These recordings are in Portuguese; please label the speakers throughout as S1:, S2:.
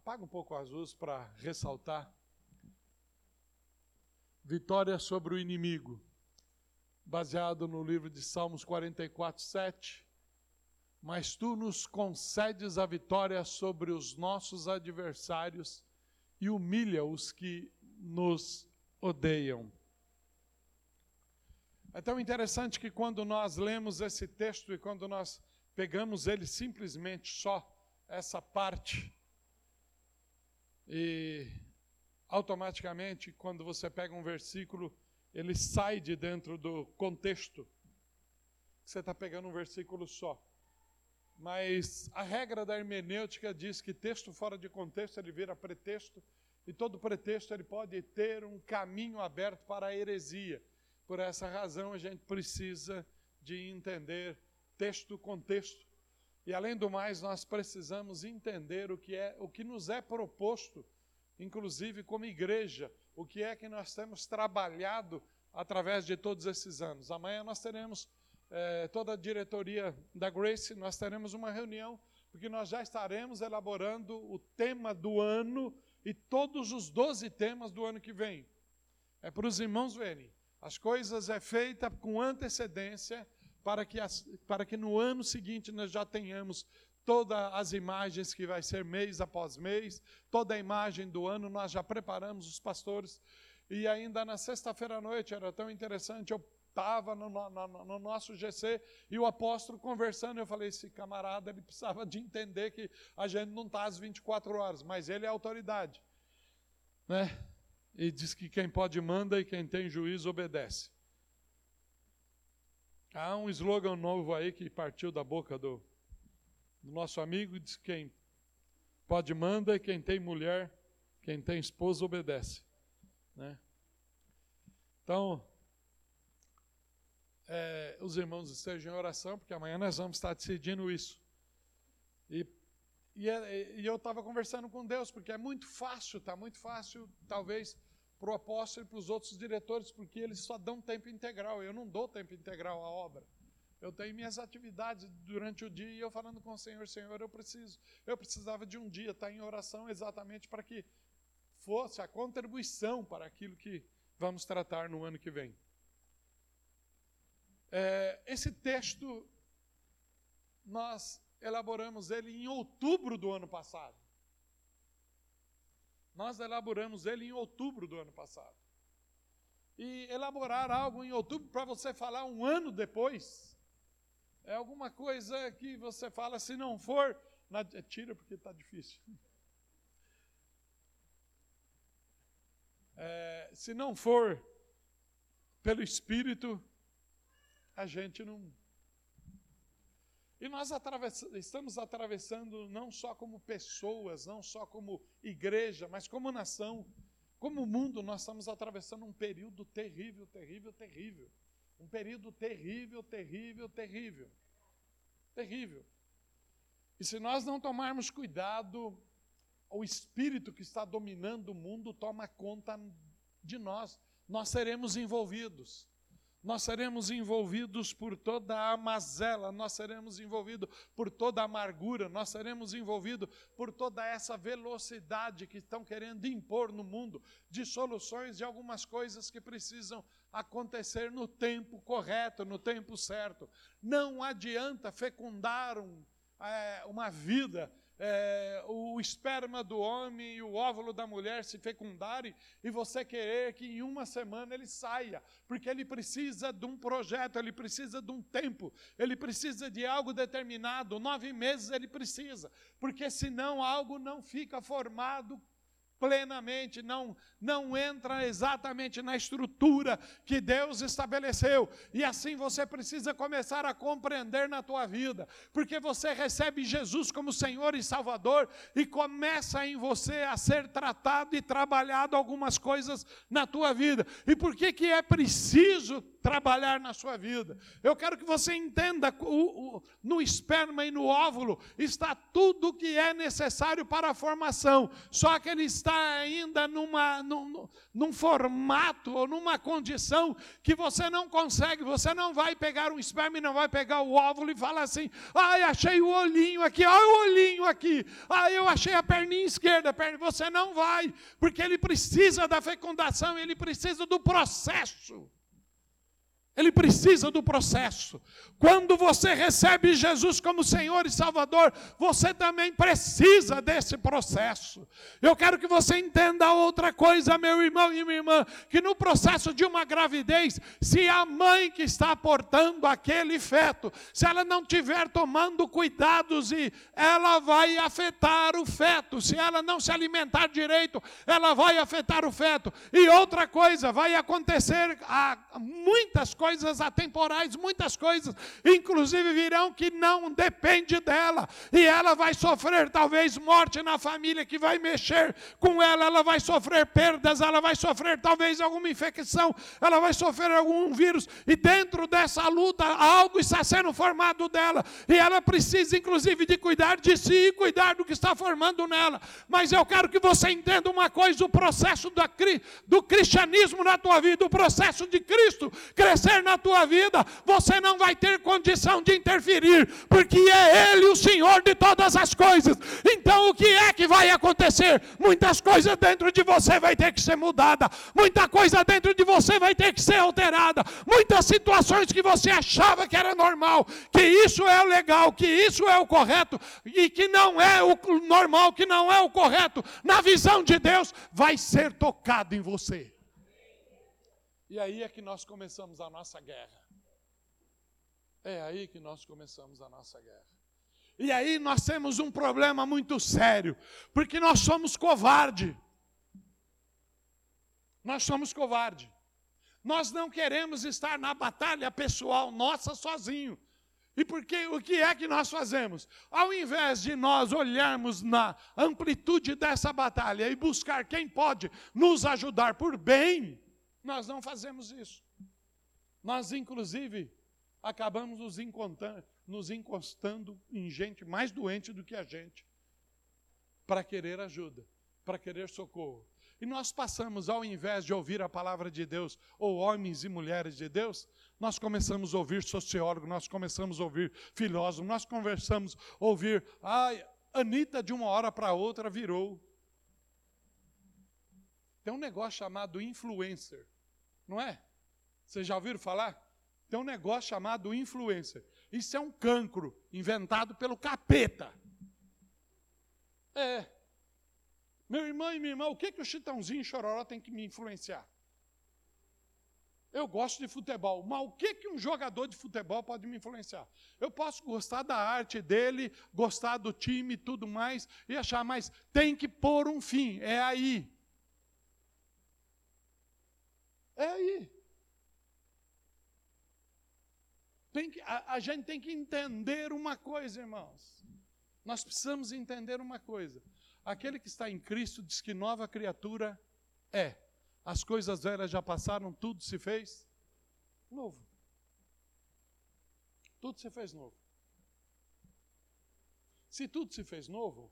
S1: apaga um pouco as luzes para ressaltar. Vitória sobre o inimigo, baseado no livro de Salmos 44, 7. Mas tu nos concedes a vitória sobre os nossos adversários e humilha os que nos odeiam. É tão interessante que quando nós lemos esse texto e quando nós pegamos ele simplesmente só essa parte, e automaticamente, quando você pega um versículo, ele sai de dentro do contexto. Você está pegando um versículo só. Mas a regra da hermenêutica diz que texto fora de contexto ele vira pretexto, e todo pretexto ele pode ter um caminho aberto para a heresia. Por essa razão a gente precisa de entender texto contexto. E além do mais, nós precisamos entender o que é, o que nos é proposto, inclusive como igreja, o que é que nós temos trabalhado através de todos esses anos. Amanhã nós teremos eh, toda a diretoria da Grace, nós teremos uma reunião, porque nós já estaremos elaborando o tema do ano e todos os 12 temas do ano que vem. É para os irmãos verem. As coisas é feita com antecedência para que, as, para que no ano seguinte nós já tenhamos todas as imagens que vai ser mês após mês, toda a imagem do ano, nós já preparamos os pastores. E ainda na sexta-feira à noite, era tão interessante, eu estava no, no, no, nosso GC e o apóstolo conversando, eu falei, esse camarada, ele precisava de entender que a gente não está às 24 horas, mas ele é autoridade. Né? E diz que quem pode manda e quem tem juízo obedece. Há um slogan novo aí que partiu da boca do, do nosso amigo, diz que quem pode manda e quem tem mulher, quem tem esposa obedece. Né? Então, é, os irmãos estejam em oração, porque amanhã nós vamos estar decidindo isso. E, e, é, e eu estava conversando com Deus, porque é muito fácil, está muito fácil, talvez, para o apóstolo e para os outros diretores, porque eles só dão tempo integral. Eu não dou tempo integral à obra. Eu tenho minhas atividades durante o dia e eu falando com o Senhor, Senhor, eu preciso, eu precisava de um dia estar em oração exatamente para que fosse a contribuição para aquilo que vamos tratar no ano que vem. É, esse texto, nós elaboramos ele em outubro do ano passado. Nós elaboramos ele em outubro do ano passado. E elaborar algo em outubro para você falar um ano depois, é alguma coisa que você fala, se não for, na, tira porque está difícil. É, se não for pelo Espírito, a gente não, e nós estamos atravessando não só como pessoas, não só como igreja, mas como nação, como mundo, nós estamos atravessando um período terrível, terrível, terrível. Um período terrível, terrível, terrível. Terrível. E se nós não tomarmos cuidado, o espírito que está dominando o mundo toma conta de nós. Nós seremos envolvidos nós seremos envolvidos por toda a mazela, nós seremos envolvidos por toda a amargura, nós seremos envolvidos por toda essa velocidade que estão querendo impor no mundo de soluções de algumas coisas que precisam acontecer no tempo correto, no tempo certo. Não adianta fecundar um, é, uma vida é, o esperma do homem e o óvulo da mulher se fecundarem e você querer que em uma semana ele saia, porque ele precisa de um projeto, ele precisa de um tempo, ele precisa de algo determinado, nove meses ele precisa, porque senão algo não fica formado plenamente, não, não entra exatamente na estrutura que Deus estabeleceu. E assim você precisa começar a compreender na tua vida, porque você recebe Jesus como Senhor e Salvador e começa em você a ser tratado e trabalhado algumas coisas na tua vida. E por que que é preciso trabalhar na sua vida. Eu quero que você entenda: o, o, no esperma e no óvulo está tudo o que é necessário para a formação, só que ele está ainda numa, num, num formato ou numa condição que você não consegue. Você não vai pegar um esperma e não vai pegar o óvulo e falar assim: ai, achei o olhinho aqui, olha o olhinho aqui, ai, eu achei a perninha esquerda. Você não vai, porque ele precisa da fecundação, ele precisa do processo. Ele precisa do processo. Quando você recebe Jesus como Senhor e Salvador, você também precisa desse processo. Eu quero que você entenda outra coisa, meu irmão e minha irmã, que no processo de uma gravidez, se a mãe que está portando aquele feto, se ela não tiver tomando cuidados e ela vai afetar o feto, se ela não se alimentar direito, ela vai afetar o feto. E outra coisa, vai acontecer ah, muitas coisas atemporais, muitas coisas inclusive virão que não depende dela, e ela vai sofrer talvez morte na família que vai mexer com ela, ela vai sofrer perdas, ela vai sofrer talvez alguma infecção, ela vai sofrer algum vírus, e dentro dessa luta algo está sendo formado dela, e ela precisa inclusive de cuidar de si e cuidar do que está formando nela. Mas eu quero que você entenda uma coisa: o processo do cristianismo na tua vida, o processo de Cristo crescer na tua vida, você não vai ter condição de interferir, porque é Ele o Senhor de todas as coisas. Então o que é que vai acontecer? Muitas coisas dentro de você vai ter que ser mudada, muita coisa dentro de você vai ter que ser alterada, muitas situações que você achava que era normal, que isso é legal, que isso é o correto e que não é o normal, que não é o correto, na visão de Deus, vai ser tocado em você. E aí é que nós começamos a nossa guerra. É aí que nós começamos a nossa guerra. E aí nós temos um problema muito sério, porque nós somos covarde. Nós somos covarde. Nós não queremos estar na batalha pessoal nossa sozinho. E porque o que é que nós fazemos? Ao invés de nós olharmos na amplitude dessa batalha e buscar quem pode nos ajudar por bem, nós não fazemos isso. Nós, inclusive, acabamos nos, nos encostando em gente mais doente do que a gente, para querer ajuda, para querer socorro. E nós passamos, ao invés de ouvir a palavra de Deus, ou homens e mulheres de Deus, nós começamos a ouvir sociólogo, nós começamos a ouvir filósofo, nós conversamos ouvir, ai, Anitta de uma hora para outra virou. Tem um negócio chamado influencer, não é? Vocês já ouviram falar? Tem um negócio chamado influencer. Isso é um cancro inventado pelo capeta. É. Meu irmão e minha irmã, o que, que o Chitãozinho e Chororó tem que me influenciar? Eu gosto de futebol, mas o que, que um jogador de futebol pode me influenciar? Eu posso gostar da arte dele, gostar do time e tudo mais, e achar, mas tem que pôr um fim, é aí. É aí. Que, a, a gente tem que entender uma coisa, irmãos. Nós precisamos entender uma coisa. Aquele que está em Cristo diz que nova criatura é. As coisas velhas já passaram, tudo se fez novo. Tudo se fez novo. Se tudo se fez novo,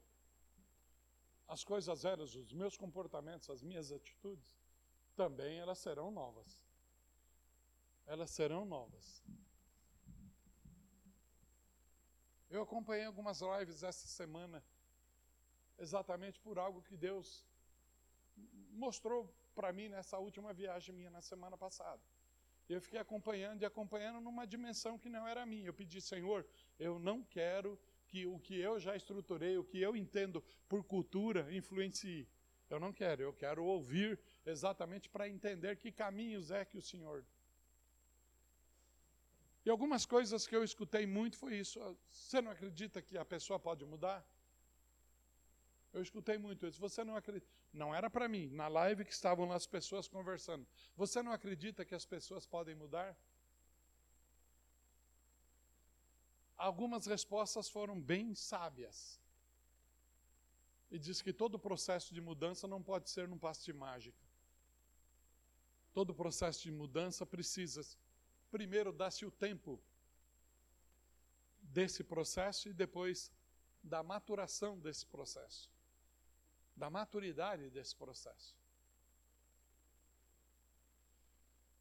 S1: as coisas velhas, os meus comportamentos, as minhas atitudes, também elas serão novas. Elas serão novas. Eu acompanhei algumas lives essa semana, exatamente por algo que Deus mostrou para mim nessa última viagem minha na semana passada. Eu fiquei acompanhando e acompanhando numa dimensão que não era minha. Eu pedi, Senhor, eu não quero que o que eu já estruturei, o que eu entendo por cultura, influencie. Eu não quero, eu quero ouvir exatamente para entender que caminhos é que o Senhor e algumas coisas que eu escutei muito foi isso. Você não acredita que a pessoa pode mudar? Eu escutei muito isso. Você não acredita? Não era para mim, na live que estavam lá as pessoas conversando. Você não acredita que as pessoas podem mudar? Algumas respostas foram bem sábias. E diz que todo processo de mudança não pode ser num passe de mágica. Todo processo de mudança precisa primeiro dá-se o tempo desse processo e depois da maturação desse processo, da maturidade desse processo.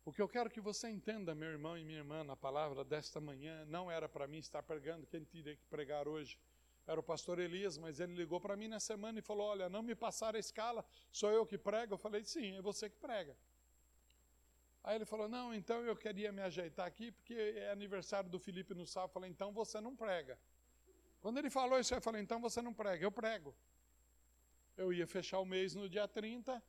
S1: O que eu quero que você entenda, meu irmão e minha irmã, na palavra desta manhã, não era para mim estar pregando, quem teria que pregar hoje era o pastor Elias, mas ele ligou para mim na semana e falou: Olha, não me passaram a escala, sou eu que prego? Eu falei: Sim, é você que prega. Aí ele falou: Não, então eu queria me ajeitar aqui, porque é aniversário do Felipe no sábado. Eu falei: Então você não prega. Quando ele falou isso, eu falei: Então você não prega, eu prego. Eu ia fechar o mês no dia 30,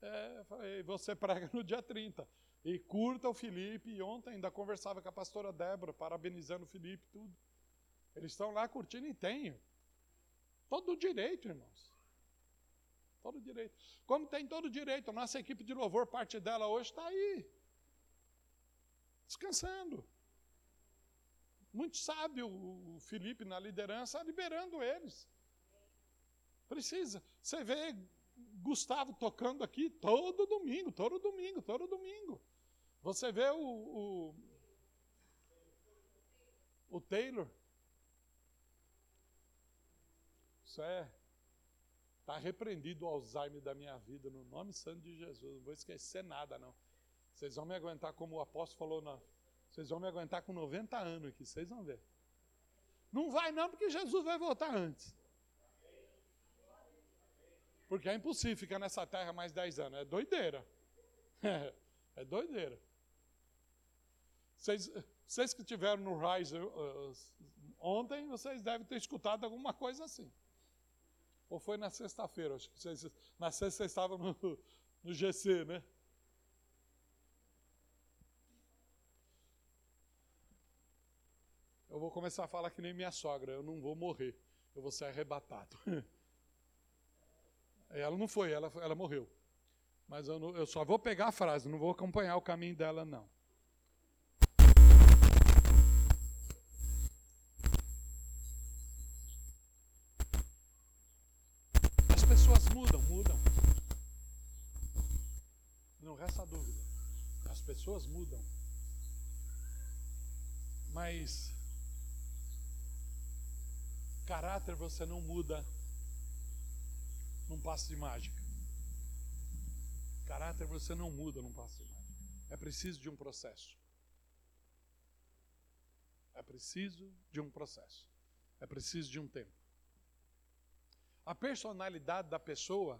S1: é, falei, você prega no dia 30. E curta o Felipe. E ontem ainda conversava com a pastora Débora, parabenizando o Felipe, tudo. Eles estão lá curtindo e tem. Todo direito, irmãos. Todo direito. Como tem todo direito, a nossa equipe de louvor, parte dela hoje está aí. Descansando. Muito sábio o Felipe na liderança, liberando eles. Precisa. Você vê Gustavo tocando aqui todo domingo, todo domingo, todo domingo. Você vê o, o, o Taylor. Isso é. Está repreendido o Alzheimer da minha vida, no nome santo de Jesus. Não vou esquecer nada, não. Vocês vão me aguentar, como o apóstolo falou, na, vocês vão me aguentar com 90 anos aqui, vocês vão ver. Não vai não, porque Jesus vai voltar antes. Porque é impossível ficar nessa terra mais 10 anos. É doideira. É, doideira. Vocês, vocês que estiveram no Rise uh, ontem, vocês devem ter escutado alguma coisa assim. Ou foi na sexta-feira, acho que vocês, na sexta vocês estavam no, no GC, né? Eu vou começar a falar que nem minha sogra, eu não vou morrer, eu vou ser arrebatado. Ela não foi, ela, ela morreu. Mas eu, não, eu só vou pegar a frase, não vou acompanhar o caminho dela, não. As pessoas mudam. Mas caráter você não muda num passo de mágica. Caráter você não muda num passo de mágica. É preciso de um processo. É preciso de um processo. É preciso de um tempo. A personalidade da pessoa,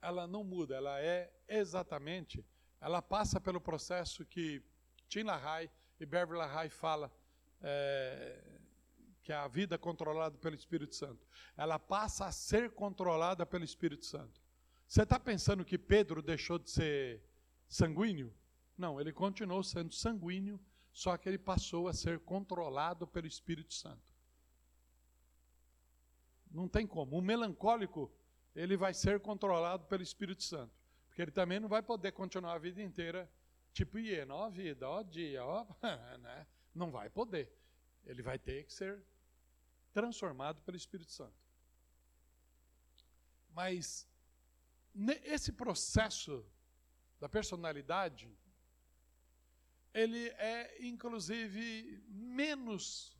S1: ela não muda, ela é exatamente, ela passa pelo processo que Tim LaHaye e Beverly LaHaye fala, é, que é a vida controlada pelo Espírito Santo, ela passa a ser controlada pelo Espírito Santo. Você está pensando que Pedro deixou de ser sanguíneo? Não, ele continuou sendo sanguíneo, só que ele passou a ser controlado pelo Espírito Santo. Não tem como. O melancólico, ele vai ser controlado pelo Espírito Santo. Porque ele também não vai poder continuar a vida inteira, tipo hiena, ó vida, ó dia, ó. Né? Não vai poder. Ele vai ter que ser transformado pelo Espírito Santo. Mas esse processo da personalidade, ele é inclusive menos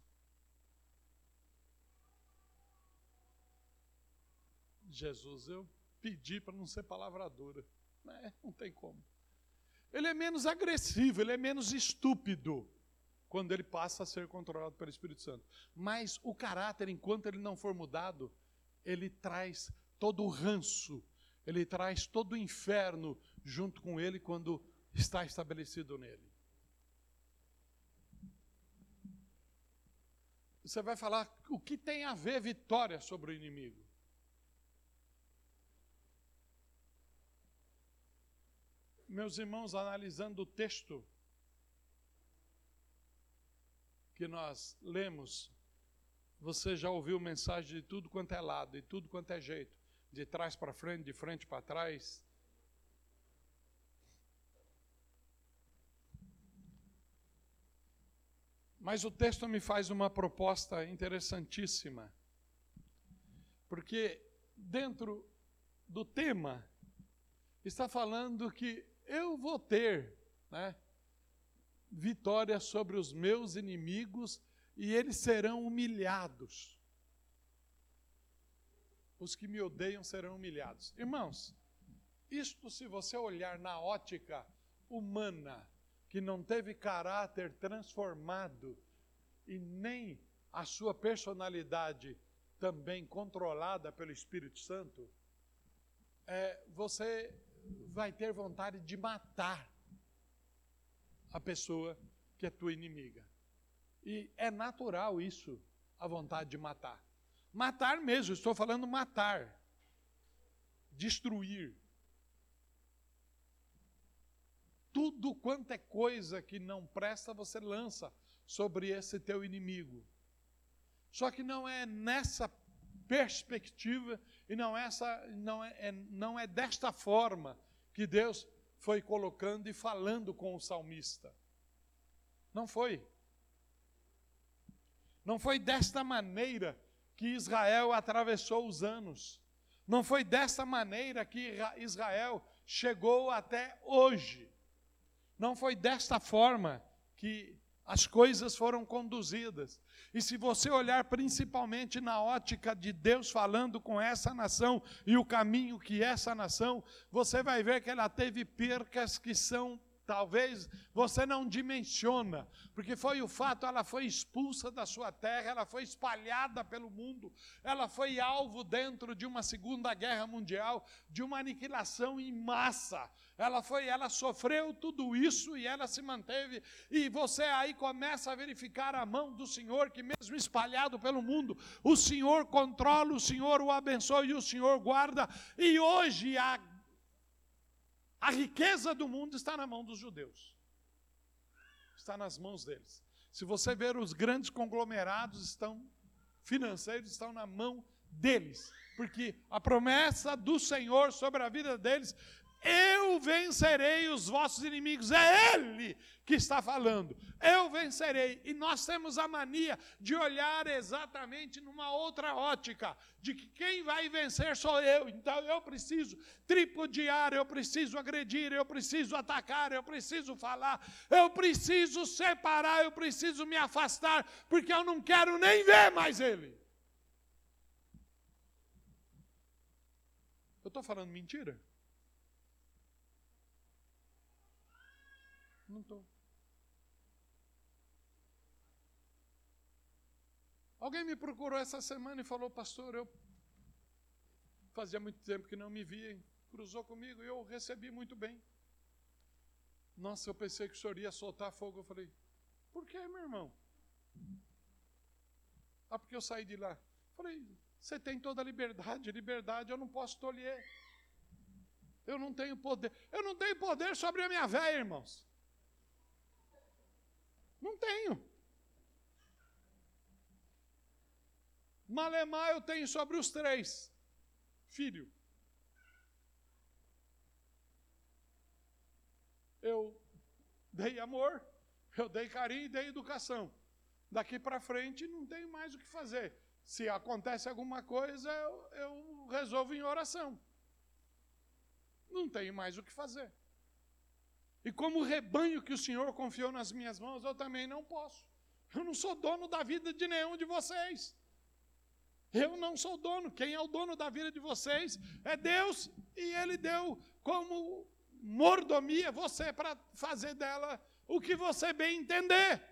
S1: Jesus, eu pedi para não ser palavra dura. Né? Não tem como. Ele é menos agressivo, ele é menos estúpido quando ele passa a ser controlado pelo Espírito Santo. Mas o caráter, enquanto ele não for mudado, ele traz todo o ranço, ele traz todo o inferno junto com ele quando está estabelecido nele. Você vai falar o que tem a ver vitória sobre o inimigo? Meus irmãos, analisando o texto, que nós lemos, você já ouviu mensagem de tudo quanto é lado, de tudo quanto é jeito, de trás para frente, de frente para trás. Mas o texto me faz uma proposta interessantíssima, porque dentro do tema está falando que eu vou ter, né? vitória sobre os meus inimigos e eles serão humilhados. Os que me odeiam serão humilhados. Irmãos, isto se você olhar na ótica humana, que não teve caráter transformado e nem a sua personalidade também controlada pelo Espírito Santo, é, você vai ter vontade de matar a pessoa que é tua inimiga. E é natural isso, a vontade de matar. Matar mesmo, estou falando matar, destruir. Tudo quanto é coisa que não presta, você lança sobre esse teu inimigo. Só que não é nessa perspectiva e não, essa, não, é, é, não é desta forma que Deus foi colocando e falando com o salmista. Não foi. Não foi desta maneira que Israel atravessou os anos. Não foi desta maneira que Israel chegou até hoje. Não foi desta forma que as coisas foram conduzidas. E se você olhar principalmente na ótica de Deus falando com essa nação e o caminho que essa nação, você vai ver que ela teve percas que são talvez você não dimensiona, porque foi o fato, ela foi expulsa da sua terra, ela foi espalhada pelo mundo, ela foi alvo dentro de uma segunda guerra mundial, de uma aniquilação em massa. Ela foi, ela sofreu tudo isso e ela se manteve, e você aí começa a verificar a mão do Senhor, que mesmo espalhado pelo mundo, o Senhor controla, o Senhor o abençoa e o Senhor guarda, e hoje a a riqueza do mundo está na mão dos judeus. Está nas mãos deles. Se você ver os grandes conglomerados estão financeiros estão na mão deles, porque a promessa do Senhor sobre a vida deles eu vencerei os vossos inimigos. É Ele que está falando. Eu vencerei. E nós temos a mania de olhar exatamente numa outra ótica, de que quem vai vencer sou eu. Então eu preciso tripudiar, eu preciso agredir, eu preciso atacar, eu preciso falar, eu preciso separar, eu preciso me afastar, porque eu não quero nem ver mais Ele. Eu estou falando mentira? Não estou. Alguém me procurou essa semana e falou, pastor, eu fazia muito tempo que não me via, cruzou comigo e eu recebi muito bem. Nossa, eu pensei que o senhor ia soltar fogo. Eu falei, por que, meu irmão? Ah, porque eu saí de lá. Falei, você tem toda a liberdade, liberdade eu não posso tolher. Eu não tenho poder. Eu não tenho poder sobre a minha velha, irmãos. Não tenho. Malemar eu tenho sobre os três. Filho. Eu dei amor, eu dei carinho e dei educação. Daqui para frente não tenho mais o que fazer. Se acontece alguma coisa, eu, eu resolvo em oração. Não tenho mais o que fazer. E como rebanho que o Senhor confiou nas minhas mãos, eu também não posso. Eu não sou dono da vida de nenhum de vocês. Eu não sou dono. Quem é o dono da vida de vocês é Deus. E Ele deu como mordomia você para fazer dela o que você bem entender.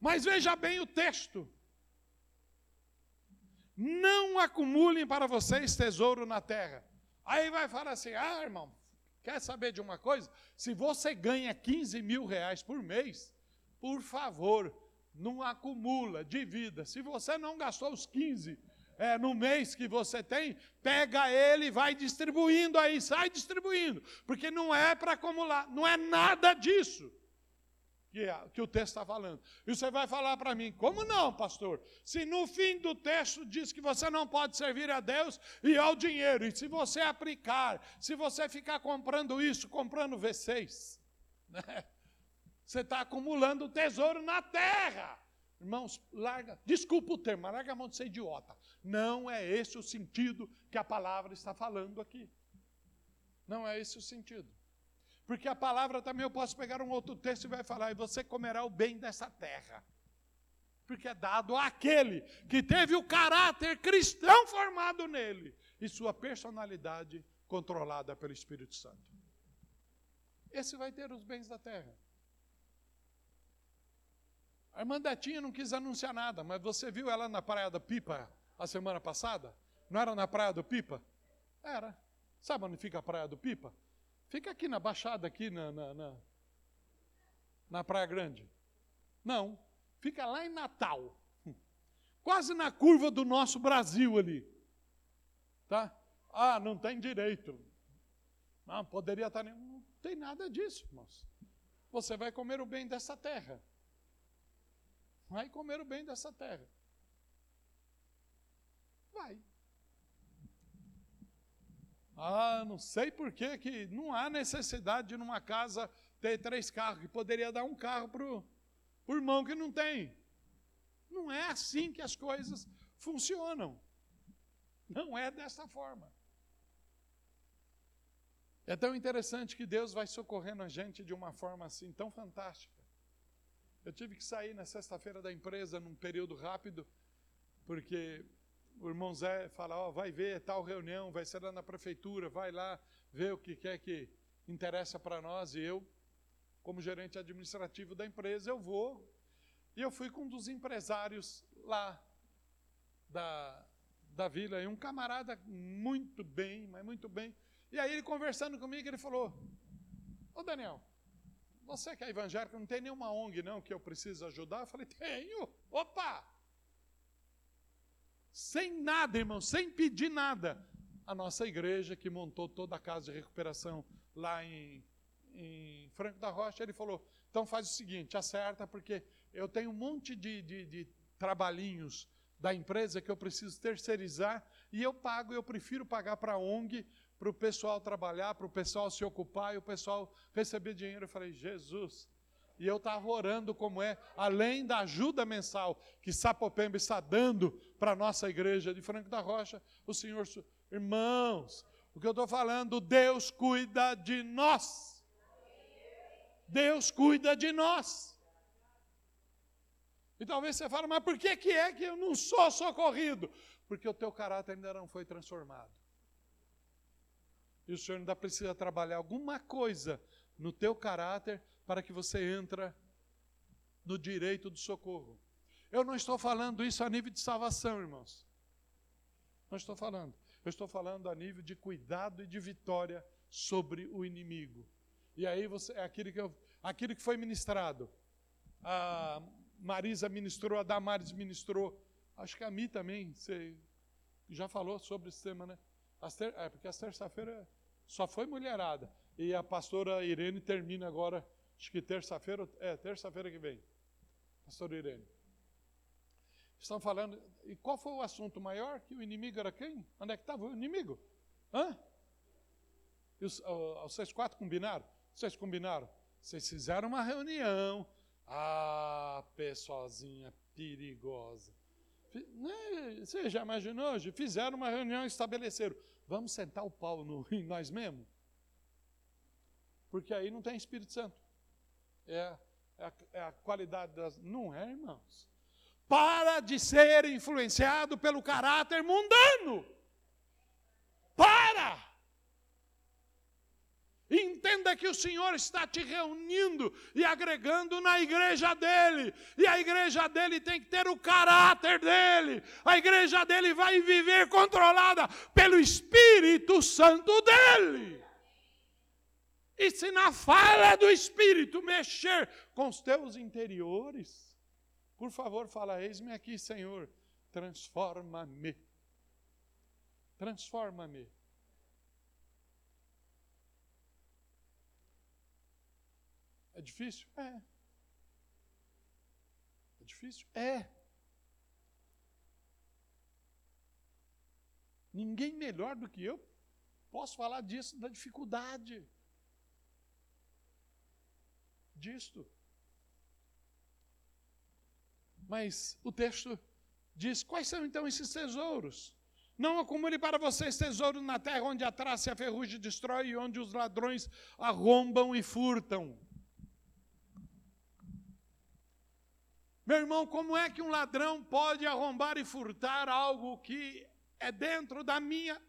S1: Mas veja bem o texto. Não acumulem para vocês tesouro na terra. Aí vai falar assim: ah, irmão, Quer saber de uma coisa? Se você ganha 15 mil reais por mês, por favor, não acumula, divida. Se você não gastou os 15 é, no mês que você tem, pega ele e vai distribuindo aí, sai distribuindo, porque não é para acumular, não é nada disso que, que o texto está falando. E você vai falar para mim, como não, pastor? Se no fim do texto diz que você não pode servir a Deus e ao dinheiro, e se você aplicar, se você ficar comprando isso, comprando V6, né? você está acumulando tesouro na terra. Irmãos, larga, desculpa o termo, larga a mão de ser idiota. Não é esse o sentido que a palavra está falando aqui. Não é esse o sentido. Porque a palavra também eu posso pegar um outro texto e vai falar, e você comerá o bem dessa terra. Porque é dado àquele que teve o caráter cristão formado nele e sua personalidade controlada pelo Espírito Santo. Esse vai ter os bens da terra. A irmã Detinha não quis anunciar nada, mas você viu ela na Praia do Pipa a semana passada? Não era na Praia do Pipa? Era. Sabe onde fica a Praia do Pipa? Fica aqui na Baixada, aqui na, na, na, na Praia Grande. Não, fica lá em Natal. Quase na curva do nosso Brasil ali. Tá? Ah, não tem direito. Não, poderia estar. Não tem nada disso, irmãos. Você vai comer o bem dessa terra. Vai comer o bem dessa terra. Vai. Ah, não sei por que não há necessidade de numa casa ter três carros, que poderia dar um carro para o irmão que não tem. Não é assim que as coisas funcionam. Não é dessa forma. É tão interessante que Deus vai socorrendo a gente de uma forma assim tão fantástica. Eu tive que sair na sexta-feira da empresa num período rápido, porque o irmão Zé fala, ó, oh, vai ver tal reunião, vai ser lá na prefeitura, vai lá ver o que quer que interessa para nós, e eu, como gerente administrativo da empresa, eu vou. E eu fui com um dos empresários lá da, da vila, e um camarada muito bem, mas muito bem. E aí ele conversando comigo, ele falou, ô Daniel, você que é evangélico, não tem nenhuma ONG não que eu preciso ajudar? Eu falei, tenho. Opa! Sem nada, irmão, sem pedir nada. A nossa igreja que montou toda a casa de recuperação lá em, em Franco da Rocha, ele falou, então faz o seguinte, acerta, porque eu tenho um monte de, de, de trabalhinhos da empresa que eu preciso terceirizar e eu pago, eu prefiro pagar para a ONG para o pessoal trabalhar, para o pessoal se ocupar e o pessoal receber dinheiro. Eu falei, Jesus. E eu estava orando como é, além da ajuda mensal que Sapopemba está dando para a nossa igreja de Franco da Rocha, o Senhor, irmãos, o que eu estou falando, Deus cuida de nós. Deus cuida de nós. E talvez você fale, mas por que, que é que eu não sou socorrido? Porque o teu caráter ainda não foi transformado. E o Senhor ainda precisa trabalhar alguma coisa no teu caráter para que você entre no direito do socorro. Eu não estou falando isso a nível de salvação, irmãos. Não estou falando. Eu estou falando a nível de cuidado e de vitória sobre o inimigo. E aí você é aquilo que, eu, aquilo que foi ministrado. A Marisa ministrou, a Damares ministrou. Acho que a Mi também, você já falou sobre esse tema, né? Ter, é, porque a terça-feira só foi mulherada. E a pastora Irene termina agora, acho que terça-feira, é, terça-feira que vem. Pastora Irene. Estão falando, e qual foi o assunto maior? Que o inimigo era quem? Onde é que estava o inimigo? Hã? E os, vocês quatro combinaram? Vocês combinaram? Vocês fizeram uma reunião. Ah, pessoalzinha perigosa. Né, você já imaginou hoje? Fizeram uma reunião e estabeleceram. Vamos sentar o pau no, em nós mesmos? Porque aí não tem Espírito Santo. É, é, a, é a qualidade das. Não é, irmãos. Para de ser influenciado pelo caráter mundano. Para! Entenda que o Senhor está te reunindo e agregando na igreja dele. E a igreja dele tem que ter o caráter dele. A igreja dele vai viver controlada pelo Espírito Santo dele. E se na fala do Espírito mexer com os teus interiores, por favor, fala: Eis-me aqui, Senhor, transforma-me. Transforma-me. É difícil? É. É difícil? É. Ninguém melhor do que eu posso falar disso, da dificuldade disto. Mas o texto diz: quais são então esses tesouros? Não acumule para vocês tesouros na terra, onde a traça e a ferrugem destrói e onde os ladrões arrombam e furtam. Meu irmão, como é que um ladrão pode arrombar e furtar algo que é dentro da minha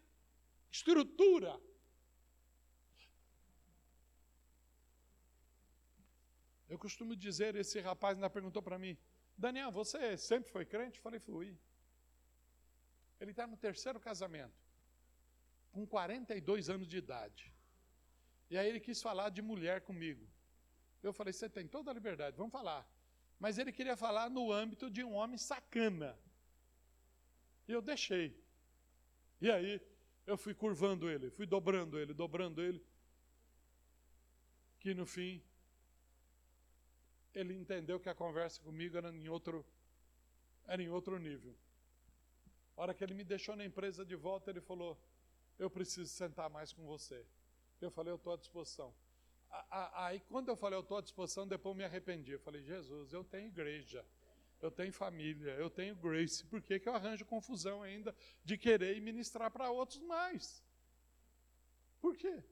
S1: estrutura? Eu costumo dizer, esse rapaz ainda perguntou para mim, Daniel, você sempre foi crente? Eu falei, fui. Ele está no terceiro casamento, com 42 anos de idade. E aí ele quis falar de mulher comigo. Eu falei, você tem toda a liberdade, vamos falar. Mas ele queria falar no âmbito de um homem sacana. E eu deixei. E aí eu fui curvando ele, fui dobrando ele, dobrando ele. Que no fim ele entendeu que a conversa comigo era em outro, era em outro nível. A hora que ele me deixou na empresa de volta, ele falou: Eu preciso sentar mais com você. Eu falei: Eu estou à disposição. Aí, quando eu falei: Eu estou à disposição, depois eu me arrependi. Eu falei: Jesus, eu tenho igreja, eu tenho família, eu tenho grace. Por que, que eu arranjo confusão ainda de querer ministrar para outros mais? Por quê?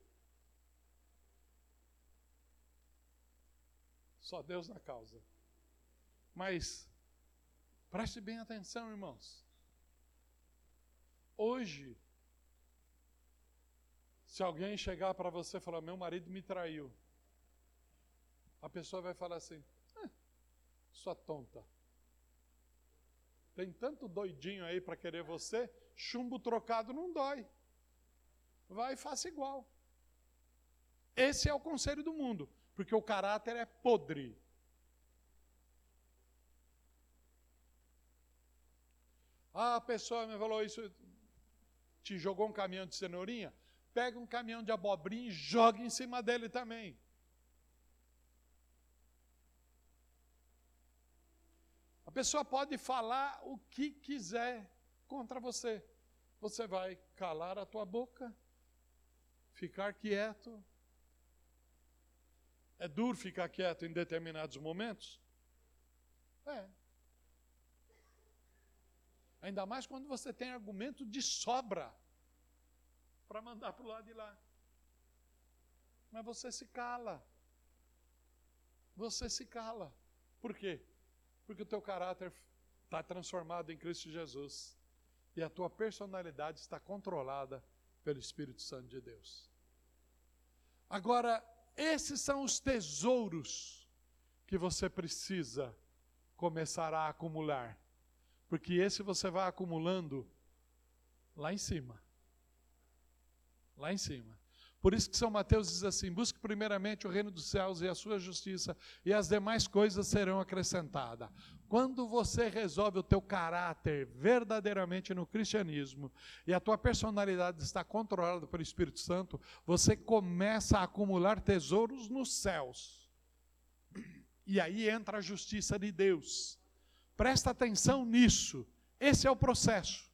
S1: Só Deus na causa. Mas, preste bem atenção, irmãos. Hoje, se alguém chegar para você e falar: Meu marido me traiu, a pessoa vai falar assim: eh, Sua tonta. Tem tanto doidinho aí para querer você, chumbo trocado não dói. Vai e faça igual. Esse é o conselho do mundo porque o caráter é podre. Ah, a pessoa me falou isso, te jogou um caminhão de cenourinha, pega um caminhão de abobrinha e joga em cima dele também. A pessoa pode falar o que quiser contra você. Você vai calar a tua boca, ficar quieto, é duro ficar quieto em determinados momentos? É. Ainda mais quando você tem argumento de sobra para mandar para o lado de lá. Mas você se cala. Você se cala. Por quê? Porque o teu caráter está transformado em Cristo Jesus. E a tua personalidade está controlada pelo Espírito Santo de Deus. Agora, esses são os tesouros que você precisa começar a acumular. Porque esse você vai acumulando lá em cima. Lá em cima. Por isso que São Mateus diz assim: busque primeiramente o reino dos céus e a sua justiça, e as demais coisas serão acrescentadas. Quando você resolve o teu caráter verdadeiramente no cristianismo e a tua personalidade está controlada pelo Espírito Santo, você começa a acumular tesouros nos céus. E aí entra a justiça de Deus. Presta atenção nisso. Esse é o processo.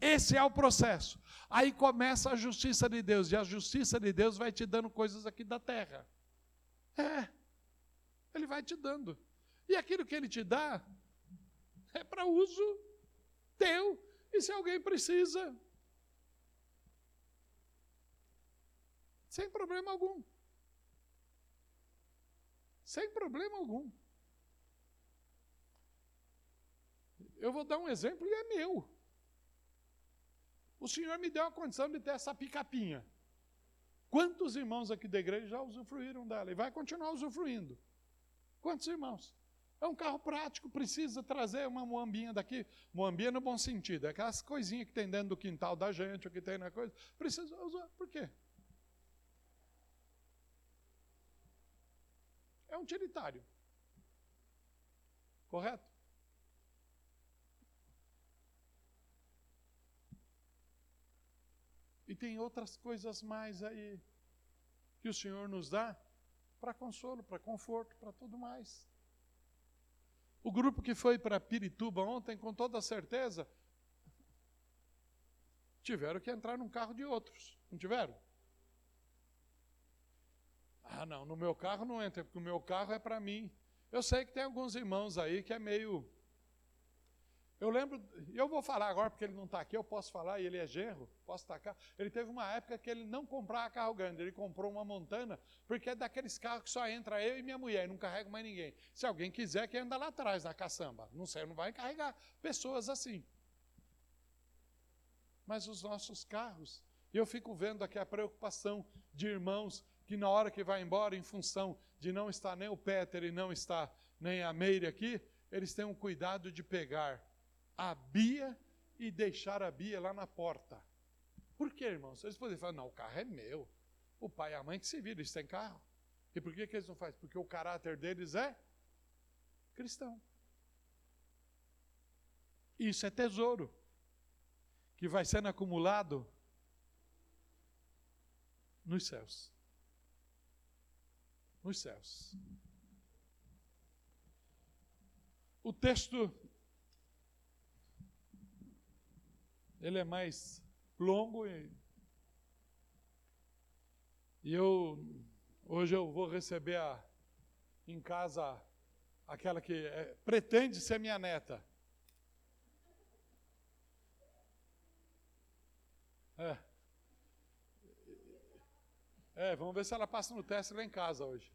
S1: Esse é o processo. Aí começa a justiça de Deus, e a justiça de Deus vai te dando coisas aqui da terra. É, Ele vai te dando. E aquilo que Ele te dá é para uso teu. E se alguém precisa, sem problema algum. Sem problema algum. Eu vou dar um exemplo e é meu. O Senhor me deu a condição de ter essa picapinha. Quantos irmãos aqui da igreja já usufruíram dela? E vai continuar usufruindo. Quantos irmãos? É um carro prático, precisa trazer uma moambinha daqui. Moambinha no bom sentido, é aquelas coisinhas que tem dentro do quintal da gente, o que tem na coisa. Precisa usar. Por quê? É um utilitário. Correto? E tem outras coisas mais aí que o Senhor nos dá para consolo, para conforto, para tudo mais. O grupo que foi para Pirituba ontem, com toda certeza, tiveram que entrar num carro de outros, não tiveram? Ah, não, no meu carro não entra, porque o meu carro é para mim. Eu sei que tem alguns irmãos aí que é meio Eu lembro, eu vou falar agora porque ele não está aqui, eu posso falar, e ele é genro, posso tacar. Ele teve uma época que ele não comprava carro grande, ele comprou uma Montana, porque é daqueles carros que só entra eu e minha mulher, e não carrega mais ninguém. Se alguém quiser, que anda lá atrás, na caçamba. Não sei, não vai carregar pessoas assim. Mas os nossos carros, eu fico vendo aqui a preocupação de irmãos que na hora que vai embora, em função de não estar nem o Peter e não estar nem a Meire aqui, eles têm um cuidado de pegar a Bia e deixar a Bia lá na porta. Por quê, irmãos? Eles podem falar, não, o carro é meu. O pai e a mãe que se viram, eles têm carro. E por que, que eles não fazem? Porque o caráter deles é cristão. Isso é tesouro que vai sendo acumulado nos céus. Nos céus. O texto ele é mais longo e, e eu hoje eu vou receber a, em casa aquela que é, pretende ser minha neta. É. É, vamos ver se ela passa no teste lá em casa hoje.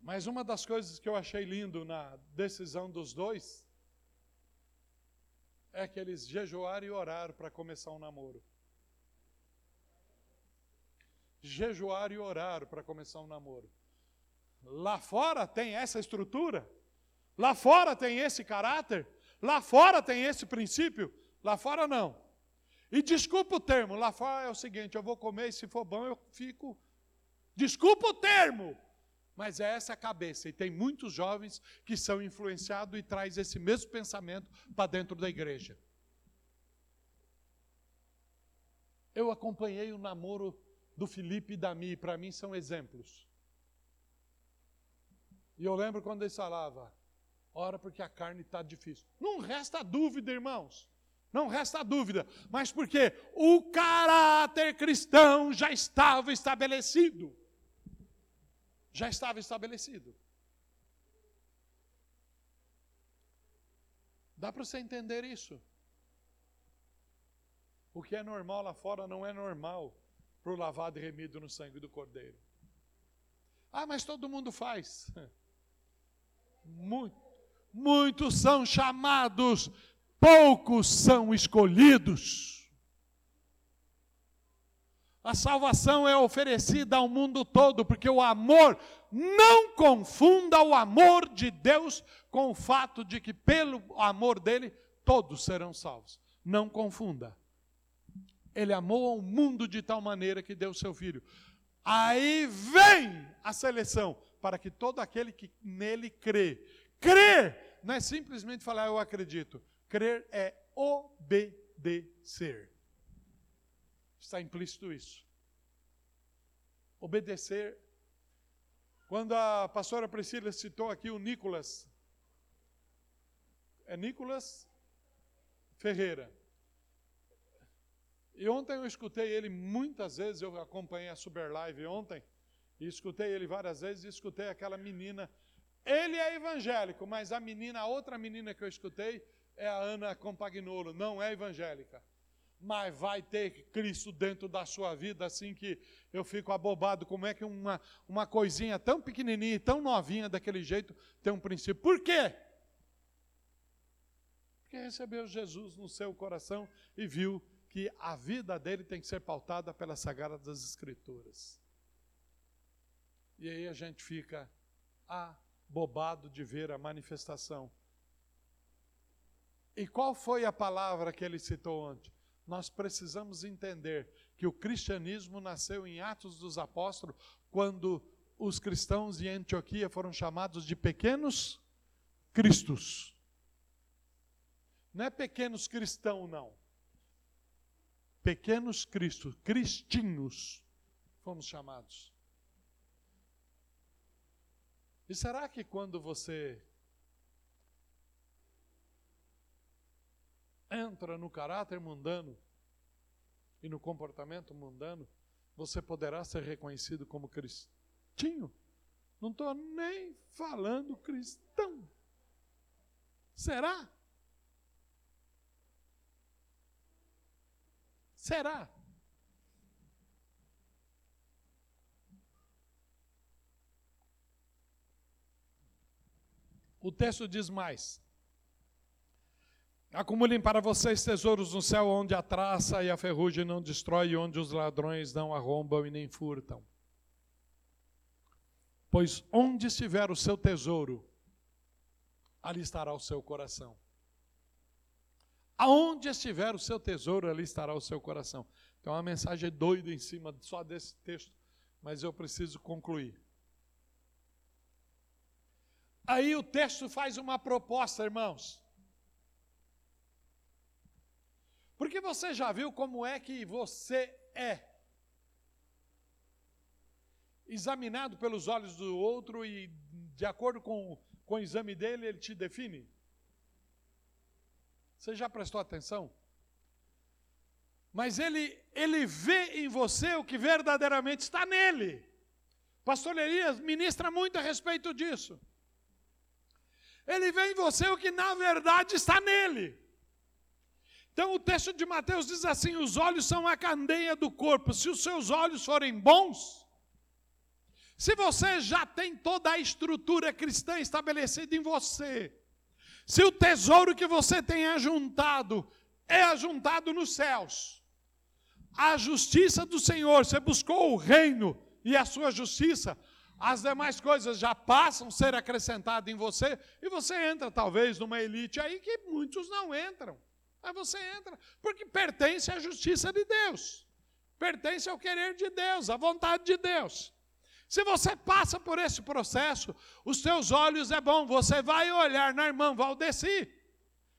S1: Mas uma das coisas que eu achei lindo na decisão dos dois é que eles jejuaram e oraram para começar um namoro. Jejuaram e oraram para começar um namoro. Lá fora tem essa estrutura, lá fora tem esse caráter, lá fora tem esse princípio, lá fora não. E desculpa o termo, lá fora é o seguinte: eu vou comer e se for bom eu fico. Desculpa o termo, mas é essa a cabeça. E tem muitos jovens que são influenciados e traz esse mesmo pensamento para dentro da igreja. Eu acompanhei o namoro do Felipe e da Mi, para mim são exemplos. E eu lembro quando eles falavam, ora porque a carne está difícil. Não resta dúvida, irmãos. Não resta dúvida. Mas porque o caráter cristão já estava estabelecido já estava estabelecido. Dá para você entender isso? O que é normal lá fora não é normal para o lavado e remido no sangue do Cordeiro. Ah, mas todo mundo faz. Muito, muitos são chamados, poucos são escolhidos. A salvação é oferecida ao mundo todo, porque o amor não confunda o amor de Deus com o fato de que, pelo amor dele, todos serão salvos. Não confunda. Ele amou o mundo de tal maneira que deu seu filho. Aí vem a seleção, para que todo aquele que nele crê. Crer não é simplesmente falar eu acredito. Crer é obedecer. Está implícito isso. Obedecer. Quando a pastora Priscila citou aqui o Nicolas, é Nicolas Ferreira. E ontem eu escutei ele muitas vezes, eu acompanhei a Super Live ontem, e escutei ele várias vezes, e escutei aquela menina. Ele é evangélico, mas a menina, a outra menina que eu escutei, é a Ana Compagnolo, não é evangélica mas vai ter Cristo dentro da sua vida, assim que eu fico abobado. Como é que uma, uma coisinha tão pequenininha tão novinha daquele jeito tem um princípio? Por quê? Porque recebeu Jesus no seu coração e viu que a vida dele tem que ser pautada pelas Sagradas Escrituras. E aí a gente fica abobado de ver a manifestação. E qual foi a palavra que ele citou antes? Nós precisamos entender que o cristianismo nasceu em Atos dos Apóstolos, quando os cristãos de Antioquia foram chamados de pequenos cristos. Não é pequenos cristãos, não. Pequenos cristos, cristinhos, fomos chamados. E será que quando você entra no caráter mundano e no comportamento mundano, você poderá ser reconhecido como cristinho. Não estou nem falando cristão. Será? Será? O texto diz mais: Acumulem para vocês tesouros no céu, onde a traça e a ferrugem não destrói, onde os ladrões não arrombam e nem furtam. Pois onde estiver o seu tesouro, ali estará o seu coração. Aonde estiver o seu tesouro, ali estará o seu coração. Tem uma mensagem doida em cima só desse texto, mas eu preciso concluir. Aí o texto faz uma proposta, irmãos. Porque você já viu como é que você é examinado pelos olhos do outro e, de acordo com, com o exame dele, ele te define? Você já prestou atenção? Mas ele, ele vê em você o que verdadeiramente está nele. Pastor Elias ministra muito a respeito disso. Ele vê em você o que na verdade está nele. Então o texto de Mateus diz assim: os olhos são a candeia do corpo. Se os seus olhos forem bons, se você já tem toda a estrutura cristã estabelecida em você, se o tesouro que você tem ajuntado é ajuntado nos céus, a justiça do Senhor, você buscou o reino e a sua justiça, as demais coisas já passam a ser acrescentadas em você, e você entra talvez numa elite aí que muitos não entram. Aí você entra, porque pertence à justiça de Deus, pertence ao querer de Deus, à vontade de Deus. Se você passa por esse processo, os seus olhos é bom, você vai olhar na irmã Valdeci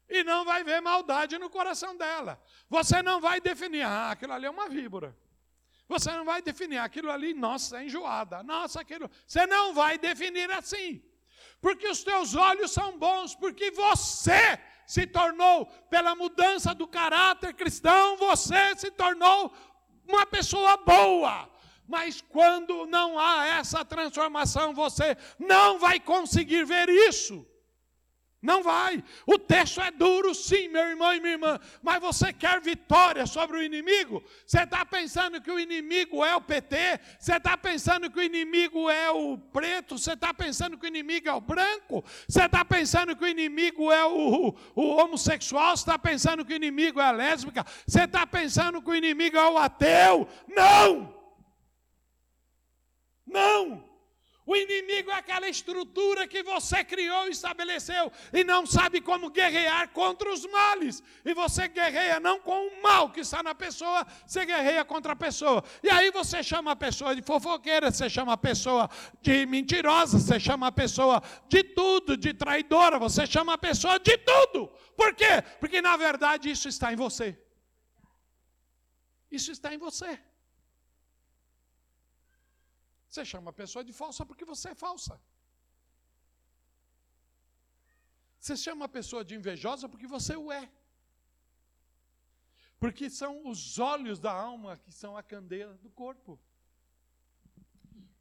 S1: e não vai ver maldade no coração dela. Você não vai definir, ah, aquilo ali é uma víbora. Você não vai definir aquilo ali, nossa, é enjoada. Nossa, aquilo. Você não vai definir assim. Porque os teus olhos são bons, porque você se tornou, pela mudança do caráter cristão, você se tornou uma pessoa boa. Mas quando não há essa transformação, você não vai conseguir ver isso. Não vai. O texto é duro, sim, meu irmão e minha irmã. Mas você quer vitória sobre o inimigo? Você está pensando que o inimigo é o PT? Você está pensando que o inimigo é o preto? Você está pensando que o inimigo é o branco? Você está pensando que o inimigo é o, o homossexual? Você está pensando que o inimigo é a lésbica? Você está pensando que o inimigo é o ateu? Não! Não! O inimigo é aquela estrutura que você criou e estabeleceu e não sabe como guerrear contra os males. E você guerreia não com o mal que está na pessoa, você guerreia contra a pessoa. E aí você chama a pessoa de fofoqueira, você chama a pessoa de mentirosa, você chama a pessoa de tudo, de traidora, você chama a pessoa de tudo. Por quê? Porque na verdade isso está em você. Isso está em você. Você chama a pessoa de falsa porque você é falsa. Você chama a pessoa de invejosa porque você o é. Porque são os olhos da alma que são a candeia do corpo.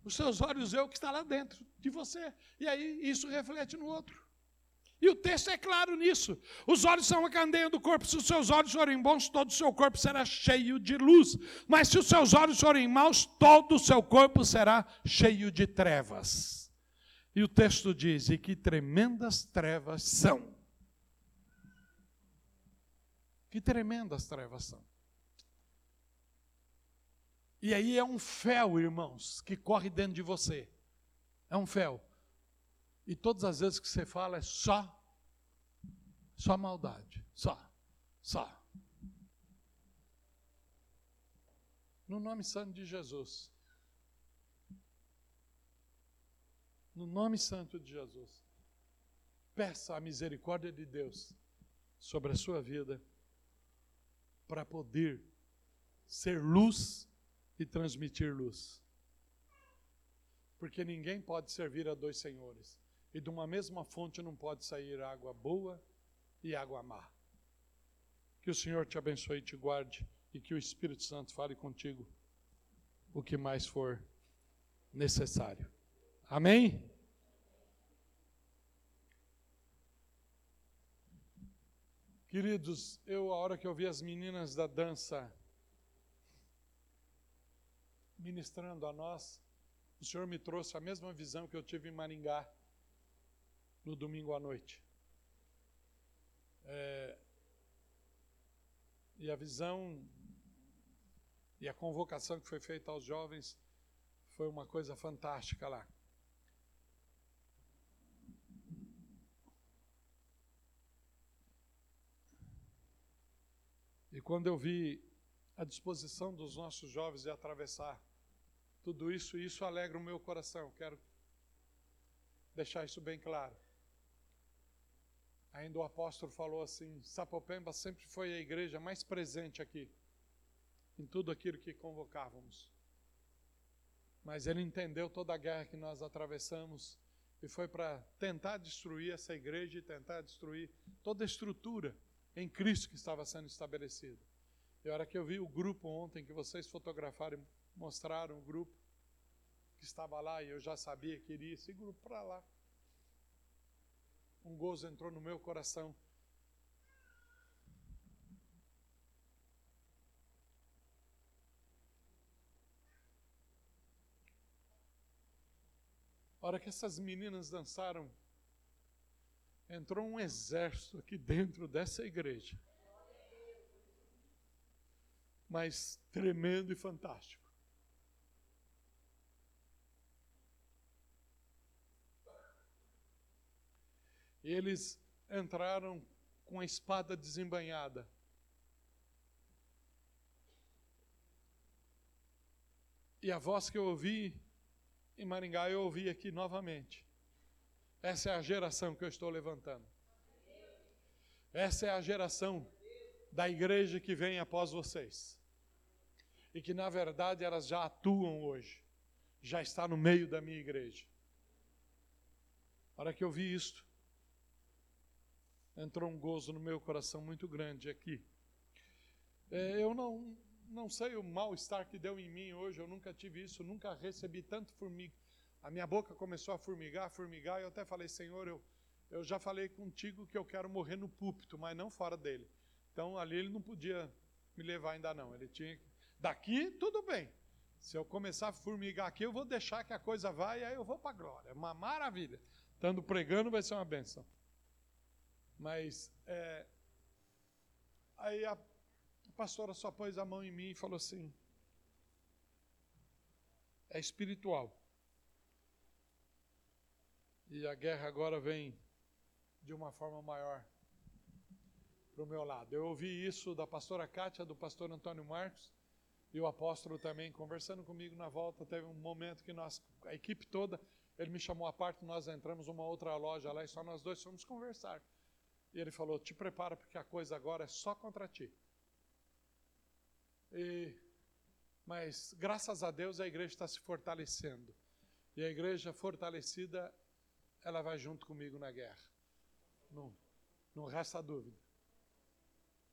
S1: Os seus olhos é o que está lá dentro de você. E aí isso reflete no outro. E o texto é claro nisso. Os olhos são a candeia do corpo. Se os seus olhos forem bons, todo o seu corpo será cheio de luz. Mas se os seus olhos forem maus, todo o seu corpo será cheio de trevas. E o texto diz: E que tremendas trevas são. Que tremendas trevas são. E aí é um fel, irmãos, que corre dentro de você. É um fel. E todas as vezes que você fala é só, só maldade. Só, só. No nome santo de Jesus. No nome santo de Jesus. Peça a misericórdia de Deus sobre a sua vida para poder ser luz e transmitir luz. Porque ninguém pode servir a dois senhores. E de uma mesma fonte não pode sair água boa e água má. Que o Senhor te abençoe e te guarde, e que o Espírito Santo fale contigo o que mais for necessário. Amém? Queridos, eu, a hora que eu vi as meninas da dança ministrando a nós, o Senhor me trouxe a mesma visão que eu tive em Maringá no domingo à noite. É, e a visão e a convocação que foi feita aos jovens foi uma coisa fantástica lá. E quando eu vi a disposição dos nossos jovens de atravessar tudo isso, isso alegra o meu coração. Quero deixar isso bem claro. Ainda o apóstolo falou assim: Sapopemba sempre foi a igreja mais presente aqui, em tudo aquilo que convocávamos. Mas ele entendeu toda a guerra que nós atravessamos e foi para tentar destruir essa igreja e tentar destruir toda a estrutura em Cristo que estava sendo estabelecida. E a hora que eu vi o grupo ontem que vocês fotografaram mostraram o grupo que estava lá e eu já sabia que iria esse grupo para lá. Um gozo entrou no meu coração. A hora que essas meninas dançaram, entrou um exército aqui dentro dessa igreja mas tremendo e fantástico. Eles entraram com a espada desembanhada. E a voz que eu ouvi em Maringá, eu ouvi aqui novamente. Essa é a geração que eu estou levantando. Essa é a geração da igreja que vem após vocês e que na verdade elas já atuam hoje, já está no meio da minha igreja. A hora que eu vi isto, entrou um gozo no meu coração muito grande aqui. É, eu não, não sei o mal-estar que deu em mim hoje, eu nunca tive isso, nunca recebi tanto formiga. A minha boca começou a formigar, formigar, e eu até falei, Senhor, eu, eu já falei contigo que eu quero morrer no púlpito, mas não fora dele. Então ali ele não podia me levar ainda não, ele tinha Daqui, tudo bem. Se eu começar a formigar aqui, eu vou deixar que a coisa vá e aí eu vou para a glória. É uma maravilha. Estando pregando vai ser uma benção. Mas, é, aí a pastora só pôs a mão em mim e falou assim: é espiritual. E a guerra agora vem de uma forma maior para o meu lado. Eu ouvi isso da pastora Kátia, do pastor Antônio Marcos, e o apóstolo também conversando comigo na volta, teve um momento que nós, a equipe toda, ele me chamou à parte, nós entramos numa outra loja lá e só nós dois fomos conversar. E ele falou: "Te prepara porque a coisa agora é só contra ti". E mas graças a Deus a igreja está se fortalecendo. E a igreja fortalecida, ela vai junto comigo na guerra. Não, não resta dúvida.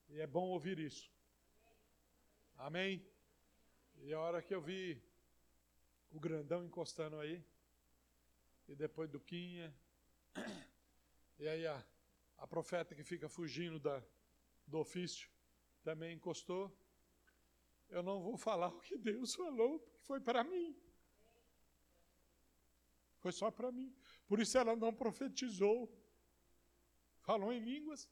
S1: E é bom ouvir isso. Amém? E a hora que eu vi o grandão encostando aí, e depois do Quinha, e aí a, a profeta que fica fugindo da, do ofício também encostou. Eu não vou falar o que Deus falou, porque foi para mim. Foi só para mim. Por isso ela não profetizou. Falou em línguas.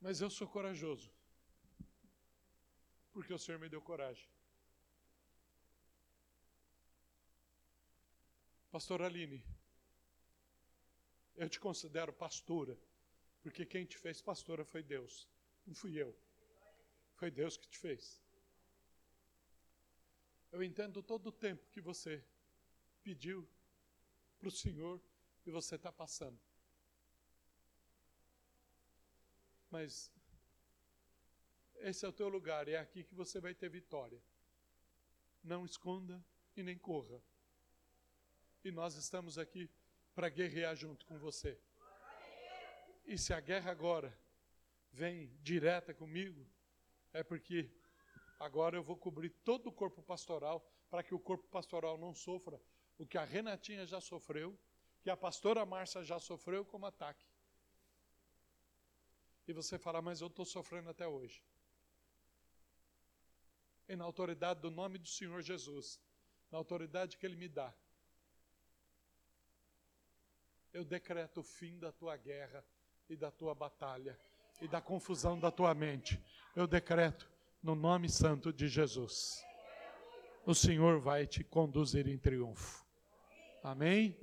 S1: Mas eu sou corajoso. Porque o Senhor me deu coragem. Pastor Aline, eu te considero pastora, porque quem te fez pastora foi Deus, não fui eu. Foi Deus que te fez. Eu entendo todo o tempo que você pediu para o Senhor e você está passando. Mas esse é o teu lugar, é aqui que você vai ter vitória. Não esconda e nem corra. E nós estamos aqui para guerrear junto com você. E se a guerra agora vem direta comigo, é porque agora eu vou cobrir todo o corpo pastoral para que o corpo pastoral não sofra o que a Renatinha já sofreu, que a pastora Márcia já sofreu como ataque. E você fala, mas eu estou sofrendo até hoje. E na autoridade do nome do Senhor Jesus, na autoridade que Ele me dá, eu decreto o fim da tua guerra e da tua batalha e da confusão da tua mente. Eu decreto no nome santo de Jesus. O Senhor vai te conduzir em triunfo. Amém?